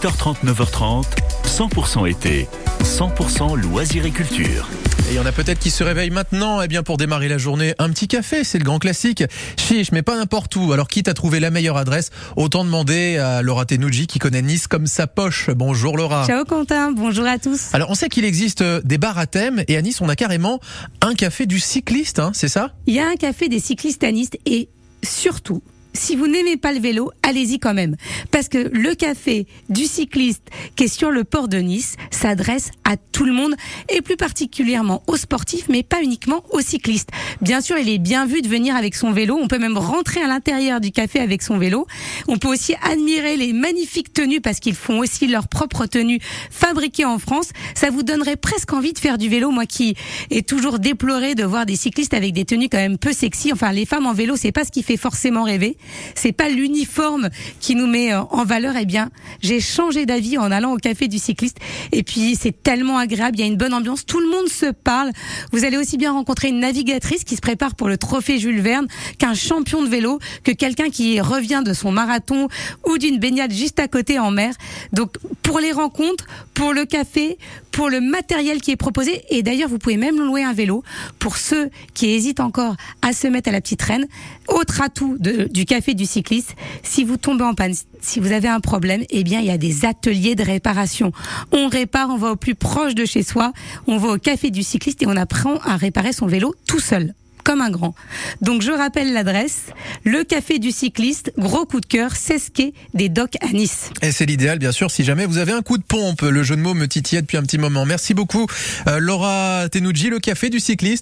8h30, 9h30, 100% été, 100% loisirs et culture. Et il y en a peut-être qui se réveillent maintenant, eh bien pour démarrer la journée, un petit café, c'est le grand classique. Chiche, mais pas n'importe où. Alors quitte à trouver la meilleure adresse, autant demander à Laura Tenouji qui connaît Nice comme sa poche. Bonjour Laura. Ciao Quentin, bonjour à tous. Alors on sait qu'il existe euh, des bars à thème et à Nice on a carrément un café du cycliste, hein, c'est ça? Il y a un café des cyclistes à Nice et surtout, si vous n'aimez pas le vélo, allez-y quand même. Parce que le café du cycliste qui est sur le port de Nice s'adresse à tout le monde et plus particulièrement aux sportifs, mais pas uniquement aux cyclistes. Bien sûr, il est bien vu de venir avec son vélo. On peut même rentrer à l'intérieur du café avec son vélo. On peut aussi admirer les magnifiques tenues parce qu'ils font aussi leurs propres tenues fabriquées en France. Ça vous donnerait presque envie de faire du vélo. Moi qui ai toujours déploré de voir des cyclistes avec des tenues quand même peu sexy. Enfin, les femmes en vélo, c'est pas ce qui fait forcément rêver c'est pas l'uniforme qui nous met euh, en valeur. Eh bien, j'ai changé d'avis en allant au café du cycliste. Et puis, c'est tellement agréable. Il y a une bonne ambiance. Tout le monde se parle. Vous allez aussi bien rencontrer une navigatrice qui se prépare pour le trophée Jules Verne qu'un champion de vélo, que quelqu'un qui revient de son marathon ou d'une baignade juste à côté en mer. Donc, pour les rencontres, pour le café, pour le matériel qui est proposé. Et d'ailleurs, vous pouvez même louer un vélo pour ceux qui hésitent encore à se mettre à la petite reine. Autre atout du café du cycliste, si vous tombez en panne, si vous avez un problème, eh bien, il y a des ateliers de réparation. On répare, on va au plus proche de chez soi, on va au café du cycliste et on apprend à réparer son vélo tout seul comme un grand. Donc je rappelle l'adresse, le café du cycliste, gros coup de cœur, 16 quai des docks à Nice. Et c'est l'idéal bien sûr si jamais vous avez un coup de pompe. Le jeu de mots me titillait depuis un petit moment. Merci beaucoup euh, Laura Tenouji, le café du cycliste.